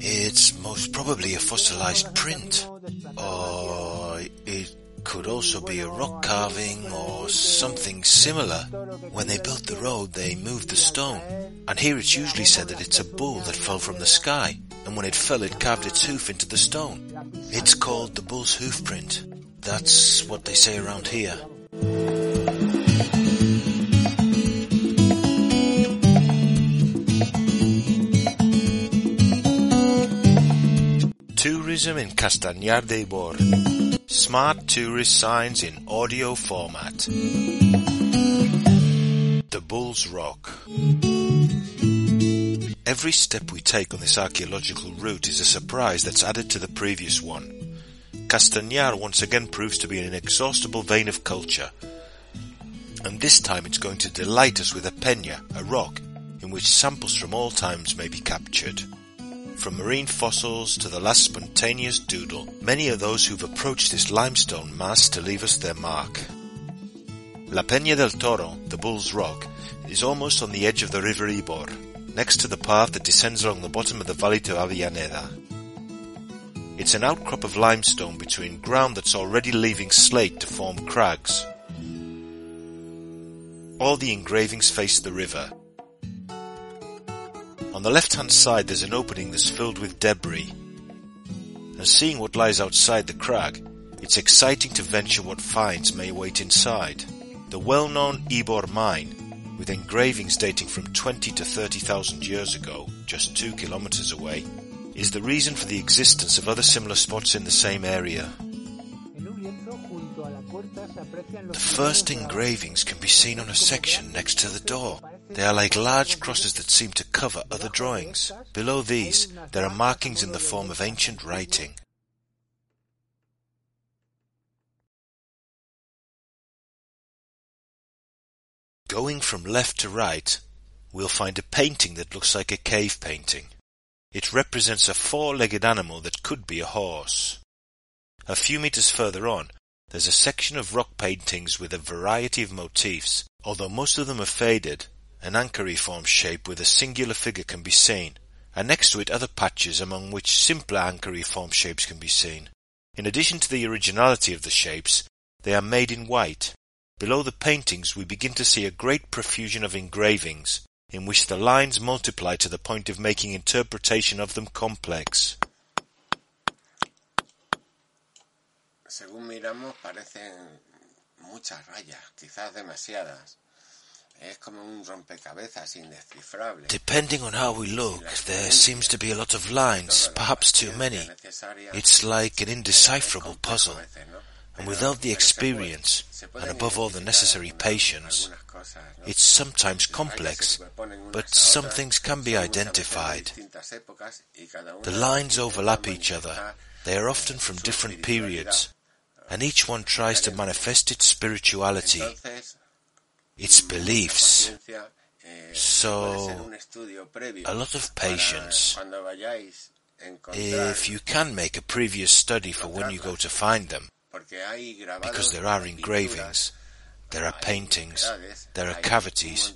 It's most probably a fossilized print, or it could also be a rock carving or something similar. When they built the road, they moved the stone, and here it's usually said that it's a bull that fell from the sky, and when it fell, it carved its hoof into the stone. It's called the bull's hoof print. That's what they say around here. Tourism in Castañar de Ibor. Smart tourist signs in audio format. The Bull's Rock. Every step we take on this archaeological route is a surprise that's added to the previous one. Castañar once again proves to be an inexhaustible vein of culture. And this time it's going to delight us with a peña, a rock, in which samples from all times may be captured. From marine fossils to the last spontaneous doodle, many are those who've approached this limestone mass to leave us their mark. La Peña del Toro, the Bull's Rock, is almost on the edge of the river Ibor, next to the path that descends along the bottom of the valley to Avellaneda. It's an outcrop of limestone between ground that's already leaving slate to form crags. All the engravings face the river, on the left-hand side there's an opening that's filled with debris. And seeing what lies outside the crag, it's exciting to venture what finds may wait inside. The well-known Ibor mine, with engravings dating from 20 to 30,000 years ago, just two kilometers away, is the reason for the existence of other similar spots in the same area. The first engravings can be seen on a section next to the door. They are like large crosses that seem to cover other drawings. Below these, there are markings in the form of ancient writing. Going from left to right, we'll find a painting that looks like a cave painting. It represents a four-legged animal that could be a horse. A few meters further on, there's a section of rock paintings with a variety of motifs. Although most of them are faded, an anchoriform shape with a singular figure can be seen, and next to it other patches among which simpler anchoriform shapes can be seen. In addition to the originality of the shapes, they are made in white. Below the paintings we begin to see a great profusion of engravings, in which the lines multiply to the point of making interpretation of them complex. Según miramos parecen muchas rayas, quizás demasiadas. Depending on how we look, there seems to be a lot of lines, perhaps too many. It's like an indecipherable puzzle. And without the experience, and above all the necessary patience, it's sometimes complex, but some things can be identified. The lines overlap each other. They are often from different periods, and each one tries to manifest its spirituality its beliefs. So, a lot of patience. If you can make a previous study for when you go to find them, because there are engravings, there are paintings, there are cavities,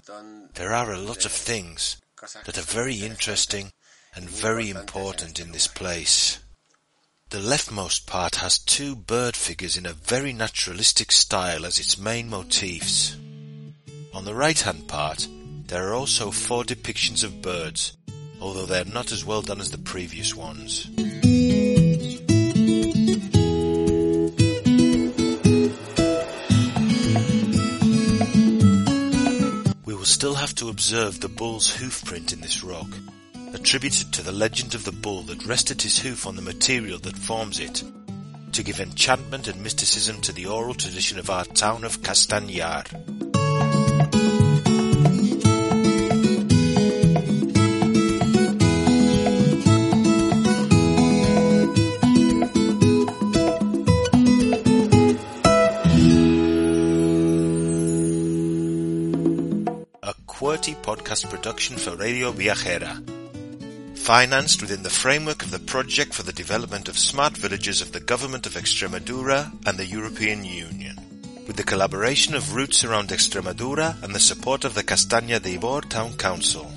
there are a lot of things that are very interesting and very important in this place. The leftmost part has two bird figures in a very naturalistic style as its main motifs. On the right-hand part, there are also four depictions of birds, although they are not as well done as the previous ones. We will still have to observe the bull's hoof print in this rock, attributed to the legend of the bull that rested his hoof on the material that forms it, to give enchantment and mysticism to the oral tradition of our town of Castañar. podcast production for Radio Viajera. Financed within the framework of the Project for the Development of Smart Villages of the Government of Extremadura and the European Union. With the collaboration of Roots Around Extremadura and the support of the Castañar de Ibor Town Council.